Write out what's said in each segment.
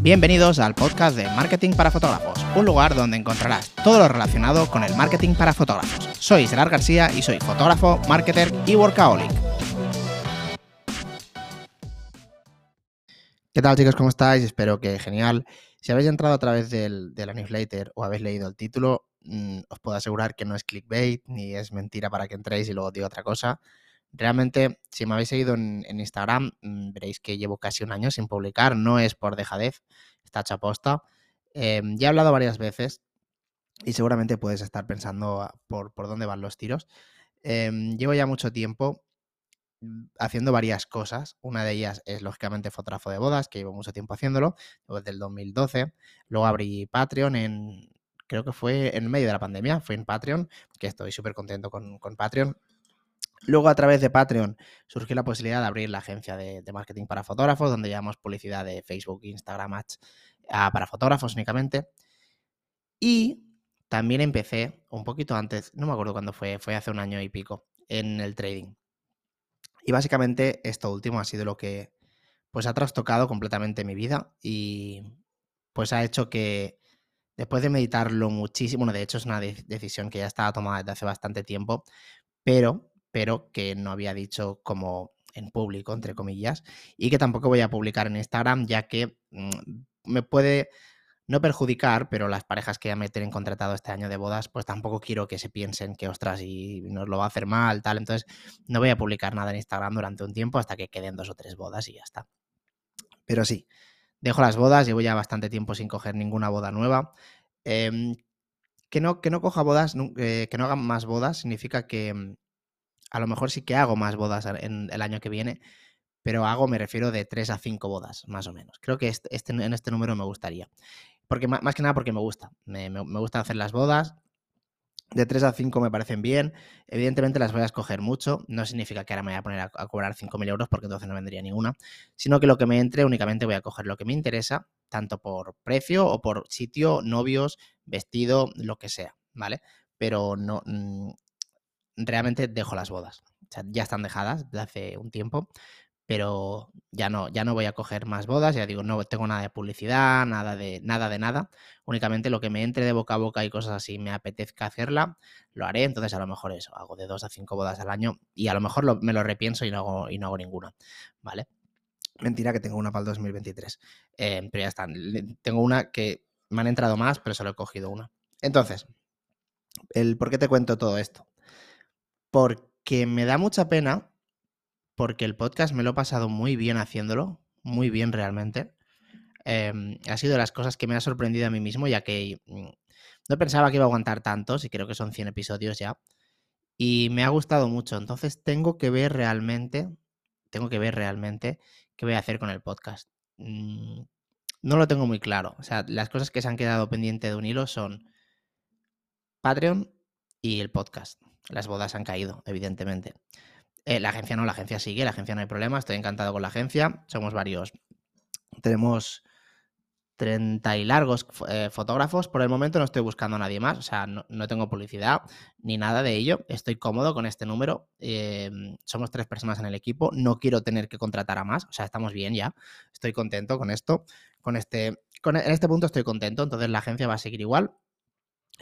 Bienvenidos al podcast de Marketing para Fotógrafos, un lugar donde encontrarás todo lo relacionado con el marketing para fotógrafos. Soy Gerard García y soy fotógrafo, marketer y workaholic. ¿Qué tal chicos? ¿Cómo estáis? Espero que genial. Si habéis entrado a través del, de la newsletter o habéis leído el título, mm, os puedo asegurar que no es clickbait ni es mentira para que entréis y luego digo otra cosa. Realmente, si me habéis seguido en, Instagram, mm, veréis que llevo casi un año sin publicar. No es por dejadez, está hecha posta. Em, ya he hablado varias veces y seguramente puedes estar pensando por, dónde van los tiros. Em, llevo ya mucho tiempo mm, haciendo varias cosas. Una de ellas es, lógicamente, fotógrafo de bodas, que llevo mucho tiempo haciéndolo, desde el 2012. Luego abrí Patreon en, creo que fue en medio de la pandemia, fue en Patreon, que estoy súper contento con, con Patreon. Luego, a través de Patreon, surgió la posibilidad de abrir la agencia de, marketing para fotógrafos, donde llevamos publicidad de Facebook, Instagram, ah, para fotógrafos únicamente. Y también empecé un poquito antes, no me acuerdo cuándo fue, fue hace un año y pico, en el trading. Y básicamente esto último ha sido lo que pues ha trastocado completamente mi vida y pues ha hecho que después de meditarlo muchísimo, bueno, de hecho es una decisión que ya estaba tomada desde hace bastante tiempo, pero pero que no había dicho como en público, entre comillas, y que tampoco voy a publicar en Instagram, ya que mm, me puede no perjudicar, pero las parejas que ya me tienen contratado este año de bodas, pues tampoco quiero que se piensen que, ostras, y nos lo va a hacer mal, tal. Entonces, no voy a publicar nada en Instagram durante un tiempo hasta que queden dos o tres bodas y ya está. Pero sí, dejo las bodas, llevo ya bastante tiempo sin coger ninguna boda nueva. Em, que, no, que no coja bodas, eh, que no haga más bodas, significa que, mm, a lo mejor sí que hago más bodas en el año que viene, pero hago, me refiero, de 3 a 5 bodas, más o menos. Creo que este, en este número me gustaría. Porque, más que nada porque me gusta. Me, gusta hacer las bodas. De 3 a 5 me parecen bien. Evidentemente las voy a escoger mucho. No significa que ahora me voy a poner a, cobrar 5.000 euros porque entonces no vendría ninguna. Sino que lo que me entre únicamente voy a coger lo que me interesa, tanto por precio o por sitio, novios, vestido, lo que sea. ¿Vale? Pero no, mm, realmente dejo las bodas. ya están dejadas desde hace un tiempo, pero ya no, ya no voy a coger más bodas, ya digo, no tengo nada de publicidad, nada de nada de nada, únicamente lo que me entre de boca a boca y cosas así me apetezca hacerla, lo haré, entonces a lo mejor eso, hago de dos a cinco bodas al año y a lo mejor me lo repienso y no hago, y no hago ninguna, ¿vale? Mentira que tengo una para el 2023, eh, pero ya está, tengo una que me han entrado más, pero solo he cogido una. Entonces, el por qué te cuento todo esto porque me da mucha pena, porque el podcast me lo he pasado muy bien haciéndolo, muy bien realmente. Em, ha sido de las cosas que me ha sorprendido a mí mismo, ya que mm, no pensaba que iba a aguantar tantos, y creo que son 100 episodios ya. Y me ha gustado mucho. Entonces tengo que ver realmente, tengo que ver realmente qué voy a hacer con el podcast. Mm, no lo tengo muy claro. O sea, las cosas que se han quedado pendientes de un hilo son Patreon y el podcast. Las bodas han caído, evidentemente. Eh, la agencia no, la agencia sigue, la agencia no hay problema, estoy encantado con la agencia. Somos varios. Tenemos 30 y largos eh, fotógrafos. Por el momento no estoy buscando a nadie más, o sea, no, tengo publicidad ni nada de ello. Estoy cómodo con este número. Em, somos tres personas en el equipo. No quiero tener que contratar a más, o sea, estamos bien ya. Estoy contento con esto. Con este, en este punto estoy contento, entonces la agencia va a seguir igual.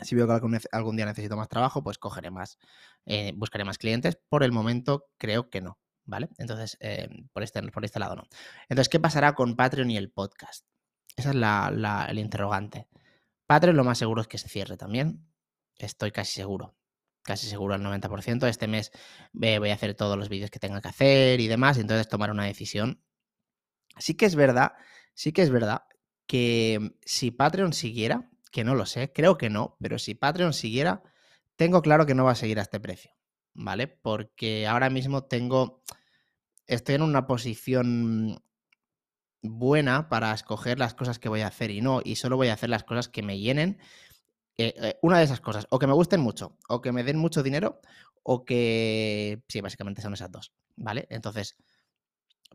Si veo que algún, día necesito más trabajo, pues cogeré más, eh, buscaré más clientes. Por el momento creo que no, ¿vale? Entonces, eh, por, este, por este lado no. Entonces, ¿qué pasará con Patreon y el podcast? Esa es la, el interrogante. Patreon lo más seguro es que se cierre también. Estoy casi seguro. Casi seguro al 90%. Este mes voy a hacer todos los vídeos que tenga que hacer y demás. Y entonces tomar una decisión. Sí que es verdad, sí que es verdad que si Patreon siguiera, que no lo sé, creo que no, pero si Patreon siguiera, tengo claro que no va a seguir a este precio, ¿vale? Porque ahora mismo tengo, estoy en una posición buena para escoger las cosas que voy a hacer y no, y solo voy a hacer las cosas que me llenen. Eh, eh, una de esas cosas, o que me gusten mucho, o que me den mucho dinero, o que... Sí, básicamente son esas dos, ¿vale? Entonces,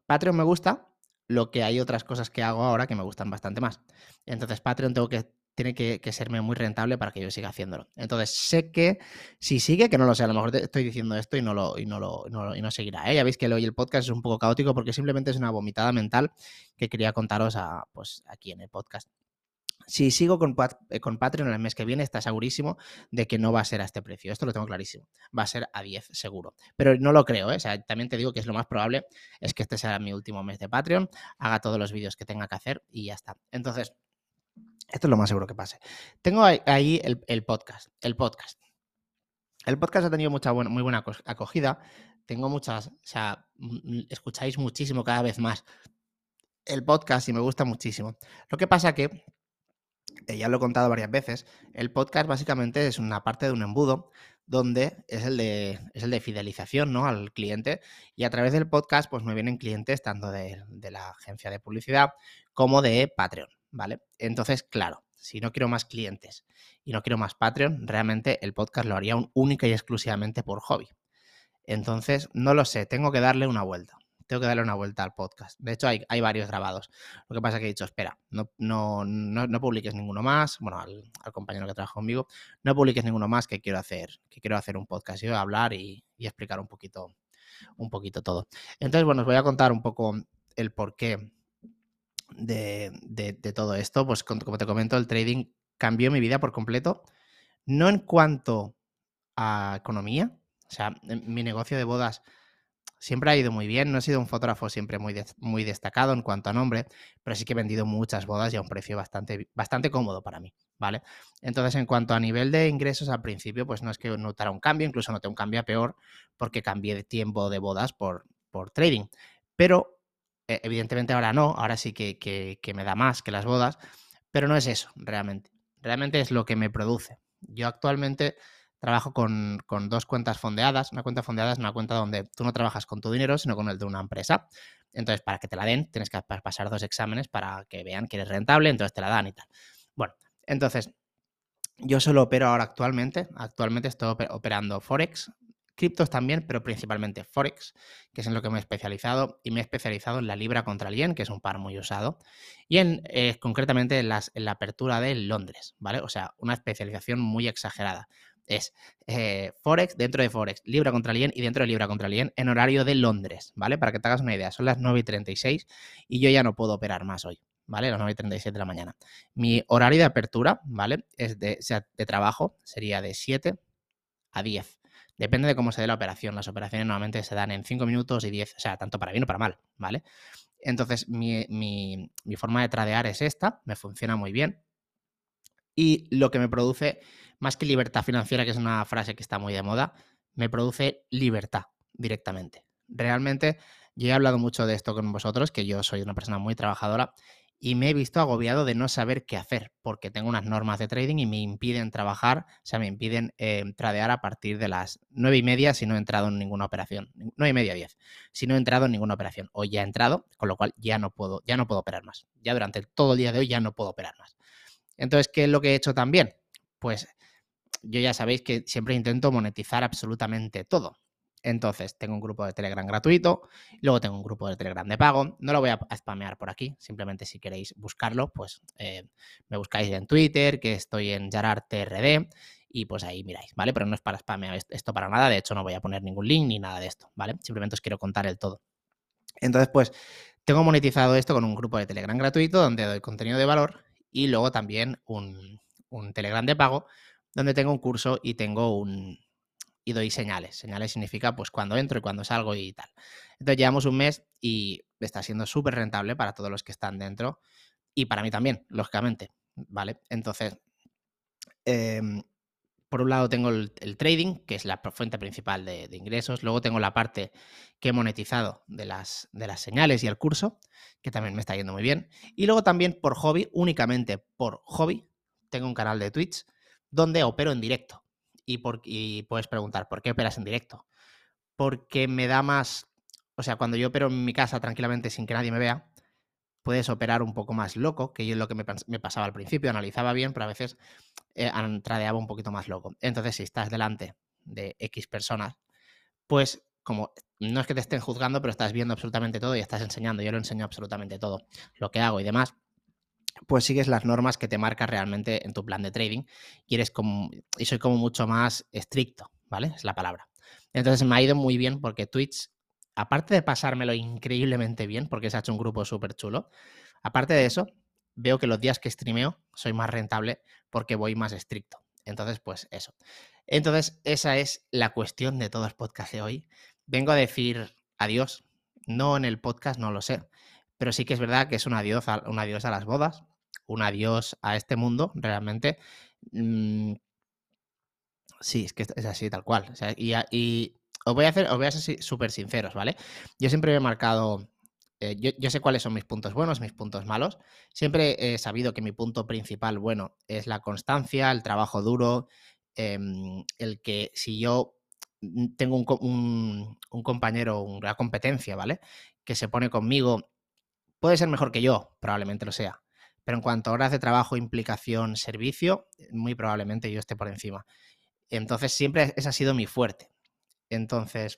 Patreon me gusta, lo que hay otras cosas que hago ahora que me gustan bastante más. Entonces, Patreon tengo que tiene que, serme muy rentable para que yo siga haciéndolo. Entonces, sé que si sigue, que no lo sé, a lo mejor estoy diciendo esto y no lo, y no lo, y no, seguirá. ¿eh? Ya veis que hoy el podcast es un poco caótico porque simplemente es una vomitada mental que quería contaros a, pues, aquí en el podcast. Si sigo con, eh, con, Patreon el mes que viene, está segurísimo de que no va a ser a este precio. Esto lo tengo clarísimo. Va a ser a 10 seguro. Pero no lo creo, ¿eh? O sea, también te digo que es lo más probable es que este sea mi último mes de Patreon, haga todos los vídeos que tenga que hacer y ya está. Entonces, esto es lo más seguro que pase. Tengo ahí el, podcast. El podcast. El podcast ha tenido mucha muy buena acogida. Tengo muchas, o sea, escucháis muchísimo cada vez más el podcast y me gusta muchísimo. Lo que pasa que, ya lo he contado varias veces, el podcast básicamente es una parte de un embudo donde es el de, es el de fidelización ¿no? al cliente y a través del podcast pues me vienen clientes tanto de, de la agencia de publicidad como de Patreon. ¿Vale? Entonces, claro, si no quiero más clientes y no quiero más Patreon, realmente el podcast lo haría un, única y exclusivamente por hobby. Entonces, no lo sé, tengo que darle una vuelta. Tengo que darle una vuelta al podcast. De hecho, hay, varios grabados. Lo que pasa es que he dicho, espera, no, no, no, publiques ninguno más. Bueno, al, compañero que trabaja conmigo, no publiques ninguno más que quiero hacer, que quiero hacer un podcast. Yo a hablar y, y explicar un poquito, un poquito todo. Entonces, bueno, os voy a contar un poco el por qué de, todo esto, pues como te comento, el trading cambió mi vida por completo, no en cuanto a economía, o sea, mi negocio de bodas siempre ha ido muy bien, no he sido un fotógrafo siempre muy, muy destacado en cuanto a nombre, pero sí que he vendido muchas bodas y a un precio bastante, bastante cómodo para mí, ¿vale? Entonces, en cuanto a nivel de ingresos al principio, pues no es que notara un cambio, incluso noté un cambio a peor porque cambié de tiempo de bodas por, por trading, pero evidentemente ahora no, ahora sí que, me da más que las bodas, pero no es eso realmente. Realmente es lo que me produce. Yo actualmente trabajo con, dos cuentas fondeadas. Una cuenta fondeada es una cuenta donde tú no trabajas con tu dinero, sino con el de una empresa. Entonces, para que te la den, tienes que pasar dos exámenes para que vean que eres rentable, entonces te la dan y tal. Bueno, entonces, yo solo opero ahora actualmente. Actualmente estoy operando Forex, criptos también, pero principalmente Forex, que es en lo que me he especializado, y me he especializado en la libra contra el yen, que es un par muy usado, y en eh, concretamente en, la apertura de Londres, ¿vale? O sea, una especialización muy exagerada. Es eh, Forex dentro de Forex, libra contra el y dentro de libra contra el en horario de Londres, ¿vale? Para que te hagas una idea, son las 9 y 36 y yo ya no puedo operar más hoy. ¿vale? Las 9 y 37 de la mañana. Mi horario de apertura, ¿vale? Es de, de trabajo, sería de 7 a 10. Depende de cómo se dé la operación. Las operaciones normalmente se dan en 5 minutos y 10, o sea, tanto para bien o para mal, ¿vale? Entonces, mi, forma de tradear es esta, me funciona muy bien. Y lo que me produce, más que libertad financiera, que es una frase que está muy de moda, me produce libertad directamente. Realmente, yo he hablado mucho de esto con vosotros, que yo soy una persona muy trabajadora y me he visto agobiado de no saber qué hacer, porque tengo unas normas de trading y me impiden trabajar, o sea, me impiden eh, tradear a partir de las nueve y media si no he entrado en ninguna operación, nueve y media, diez, si no he entrado en ninguna operación, o ya he entrado, con lo cual ya no puedo, ya no puedo operar más, ya durante todo el día de hoy ya no puedo operar más. Entonces, ¿qué es lo que he hecho también? Pues yo ya sabéis que siempre intento monetizar absolutamente todo. Entonces, tengo un grupo de Telegram gratuito, luego tengo un grupo de Telegram de pago. No lo voy a spamear por aquí, simplemente si queréis buscarlo, pues eh, me buscáis en Twitter, que estoy en JararTRD, y pues ahí miráis, ¿vale? Pero no es para spamear esto para nada, de hecho no voy a poner ningún link ni nada de esto, ¿vale? Simplemente os quiero contar el todo. Entonces, pues tengo monetizado esto con un grupo de Telegram gratuito donde doy contenido de valor y luego también un Telegram de pago donde tengo un curso y tengo un, y doy señales. Señales significa pues cuando entro y cuando salgo y tal. Entonces llevamos un mes y está siendo súper rentable para todos los que están dentro y para mí también, lógicamente, ¿vale? Entonces, em, por un lado tengo el, trading, que es la fuente principal de, ingresos. Luego tengo la parte que he monetizado de las, de las señales y el curso, que también me está yendo muy bien. Y luego también por hobby, únicamente por hobby, tengo un canal de Twitch donde opero en directo y, puedes preguntar, ¿por qué operas en directo? Porque me da más, o sea, cuando yo opero en mi casa tranquilamente sin que nadie me vea, puedes operar un poco más loco, que yo es lo que me, pasaba al principio, analizaba bien, pero a veces eh, tradeaba un poquito más loco. Entonces, si estás delante de X personas, pues como no es que te estén juzgando, pero estás viendo absolutamente todo y estás enseñando. Yo lo enseño absolutamente todo, lo que hago y demás. Pues sigues las normas que te marcas realmente en tu plan de trading y eres como, y soy como mucho más estricto, ¿vale? Es la palabra. Entonces me ha ido muy bien porque Twitch, aparte de pasármelo increíblemente bien, porque se ha hecho un grupo súper chulo, aparte de eso, veo que los días que streameo soy más rentable porque voy más estricto. Entonces, pues eso. Entonces, esa es la cuestión de todo el podcast de hoy. Vengo a decir adiós. No en el podcast, no lo sé. Pero sí que es verdad que es un adiós a, un adiós a las bodas, un adiós a este mundo, realmente. Mm, sí, es que es así, tal cual. y, os voy a hacer, os voy a ser súper sinceros, ¿vale? Yo siempre he marcado. Eh, yo, sé cuáles son mis puntos buenos, mis puntos malos. Siempre he sabido que mi punto principal bueno es la constancia, el trabajo duro, em, el que si yo tengo un, un, compañero, una competencia, ¿vale? Que se pone conmigo, puede ser mejor que yo, probablemente lo sea. Pero en cuanto a horas de trabajo, implicación, servicio, muy probablemente yo esté por encima. Entonces, siempre ese ha sido mi fuerte. Entonces,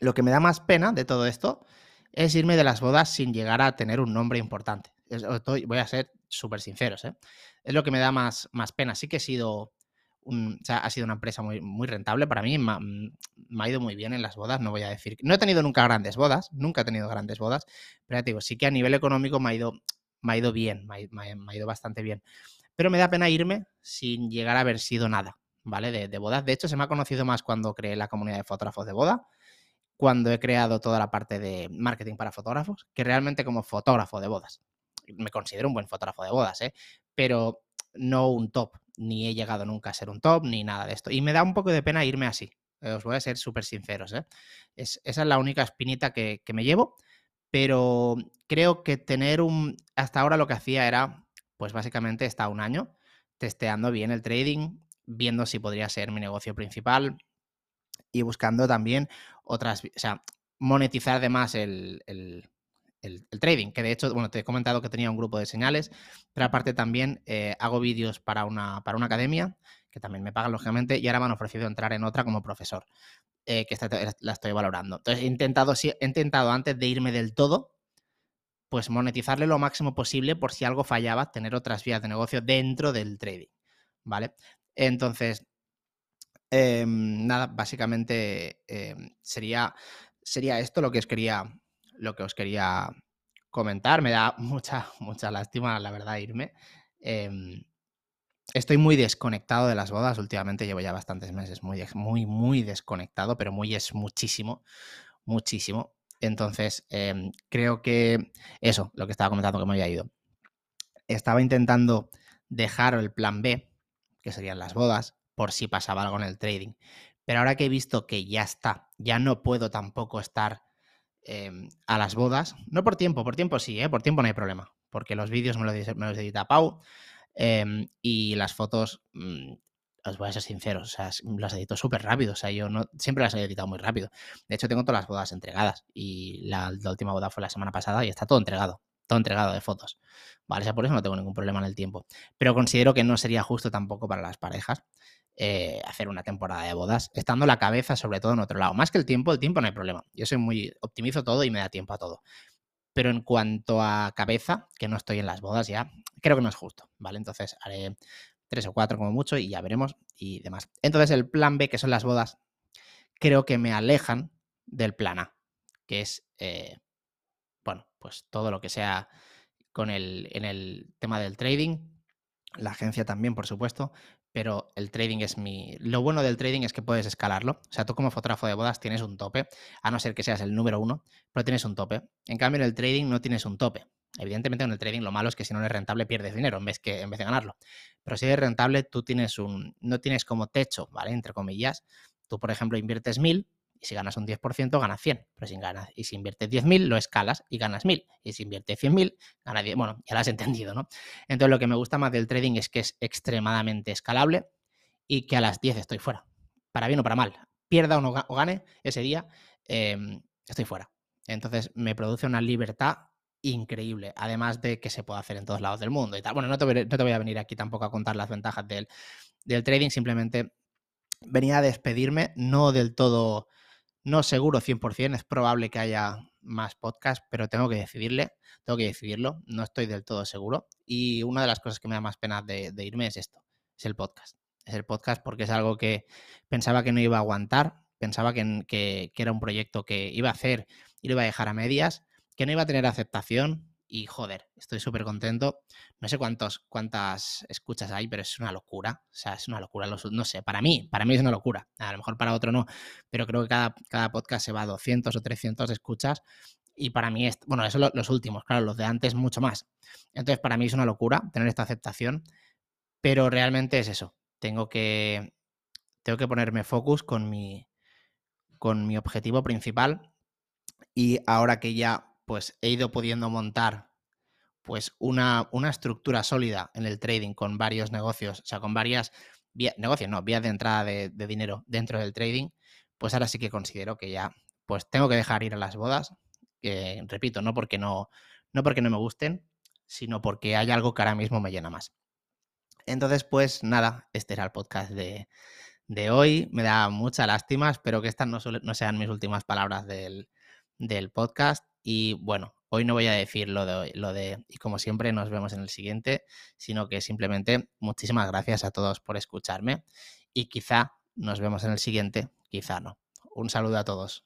lo que me da más pena de todo esto es irme de las bodas sin llegar a tener un nombre importante. voy a ser súper sinceros, ¿eh? Es lo que me da más, más pena. Sí que he sido ha sido una empresa muy, rentable para mí, mm, me ha, ido muy bien en las bodas, no voy a decir. No he tenido nunca grandes bodas, nunca he tenido grandes bodas, pero ya te digo, sí que a nivel económico me ha ido, me ha ido bien, me ha, ido bastante bien. Pero me da pena irme sin llegar a haber sido nada, ¿vale? De, de bodas. De hecho, se me ha conocido más cuando creé la comunidad de fotógrafos de boda, cuando he creado toda la parte de marketing para fotógrafos, que realmente como fotógrafo de bodas. Me considero un buen fotógrafo de bodas, ¿eh? Pero no un top, ni he llegado nunca a ser un top, ni nada de esto. Y me da un poco de pena irme así. Eh, os voy a ser súper sinceros. ¿eh? Es, esa es la única espinita que, me llevo, pero creo que tener un... Hasta ahora lo que hacía era, pues básicamente está un año testeando bien el trading, viendo si podría ser mi negocio principal y buscando también otras, o sea, monetizar además el, el, trading, que de hecho, bueno, te he comentado que tenía un grupo de señales, pero aparte también eh, hago vídeos para una, para una academia, que también me pagan lógicamente, y ahora me han ofrecido entrar en otra como profesor, eh, que la estoy valorando. Entonces he intentado, intentado antes de irme del todo, pues monetizarle lo máximo posible por si algo fallaba, tener otras vías de negocio dentro del trading, ¿vale? Entonces, em, nada, básicamente em, sería, sería esto lo que os quería lo que os quería comentar. Me da mucha, mucha lástima, la verdad, irme. Em, estoy muy desconectado de las bodas. Últimamente llevo ya bastantes meses muy, muy, muy desconectado, pero muy es muchísimo, muchísimo. Entonces, em, creo que eso, lo que estaba comentando que me había ido. Estaba intentando dejar el plan B, que serían las bodas, por si pasaba algo en el trading. Pero ahora que he visto que ya está, ya no puedo tampoco estar Em, a las bodas. No por tiempo, por tiempo sí, ¿eh? por tiempo no hay problema, porque los vídeos me los, edita Pau em, y las fotos, mm, os voy a ser sincero, o sea, las edito súper rápido, o sea, yo no, siempre las he editado muy rápido. De hecho, tengo todas las bodas entregadas y la, última boda fue la semana pasada y está todo entregado, todo entregado de fotos. Vale, sea, por eso no tengo ningún problema en el tiempo. Pero considero que no sería justo tampoco para las parejas eh, hacer una temporada de bodas, estando la cabeza sobre todo en otro lado. Más que el tiempo, el tiempo no hay problema. Yo soy muy, optimizo todo y me da tiempo a todo. Pero en cuanto a cabeza, que no estoy en las bodas ya, creo que no es justo, ¿vale? Entonces haré tres o cuatro como mucho y ya veremos y demás. Entonces el plan B, que son las bodas, creo que me alejan del plan A, que es, eh, bueno, pues todo lo que sea con el, en el tema del trading, la agencia también, por supuesto, pero el trading es mi... Lo bueno del trading es que puedes escalarlo. O sea, tú como fotógrafo de bodas tienes un tope, a no ser que seas el número uno, pero tienes un tope. En cambio, en el trading no tienes un tope. Evidentemente, en el trading lo malo es que si no eres rentable pierdes dinero en vez, que, en vez de ganarlo. Pero si eres rentable, tú tienes un... no tienes como techo, ¿vale? Entre comillas. Tú, por ejemplo, inviertes mil y si ganas un 10%, ganas 100. Pero si ganas, y si inviertes 10.000, lo escalas y ganas 1.000. Y si inviertes 100.000, ganas 10. Bueno, ya lo has entendido, ¿no? Entonces, lo que me gusta más del trading es que es extremadamente escalable y que a las 10 estoy fuera. Para bien o para mal. Pierda o, no, gane ese día, em, estoy fuera. Entonces, me produce una libertad increíble, además de que se puede hacer en todos lados del mundo y tal. Bueno, no te, voy a venir aquí tampoco a contar las ventajas del, del trading, simplemente venía a despedirme, no del todo no seguro 100%, es probable que haya más podcast, pero tengo que decidirle, tengo que decidirlo, no estoy del todo seguro. Y una de las cosas que me da más pena de, irme es esto, es el podcast. Es el podcast porque es algo que pensaba que no iba a aguantar, pensaba que, que era un proyecto que iba a hacer y lo iba a dejar a medias, que no iba a tener aceptación, y joder, estoy súper contento. No sé cuántos, cuántas escuchas hay, pero es una locura. O sea, es una locura. no sé, para mí, para mí es una locura. A lo mejor para otro no, pero creo que cada, cada podcast se va a 200 o 300 escuchas. Y para mí, bueno, eso los últimos, claro, los de antes mucho más. Entonces, para mí es una locura tener esta aceptación, pero realmente es eso. Tengo que, tengo que ponerme focus con mi, con mi objetivo principal. Y ahora que ya pues he ido pudiendo montar pues una, una, estructura sólida en el trading con varios negocios, o sea, con varias negocios, no, vías de entrada de, dinero dentro del trading, pues ahora sí que considero que ya pues tengo que dejar ir a las bodas, que repito, no porque no, no porque no me gusten, sino porque hay algo que ahora mismo me llena más. Entonces, pues nada, este era el podcast de, de hoy. Me da mucha lástima, espero que estas no, no sean mis últimas palabras del, del podcast. Y bueno, hoy no voy a decir lo de, lo de, y como siempre nos vemos en el siguiente, sino que simplemente muchísimas gracias a todos por escucharme y quizá nos vemos en el siguiente, quizá no. Un saludo a todos.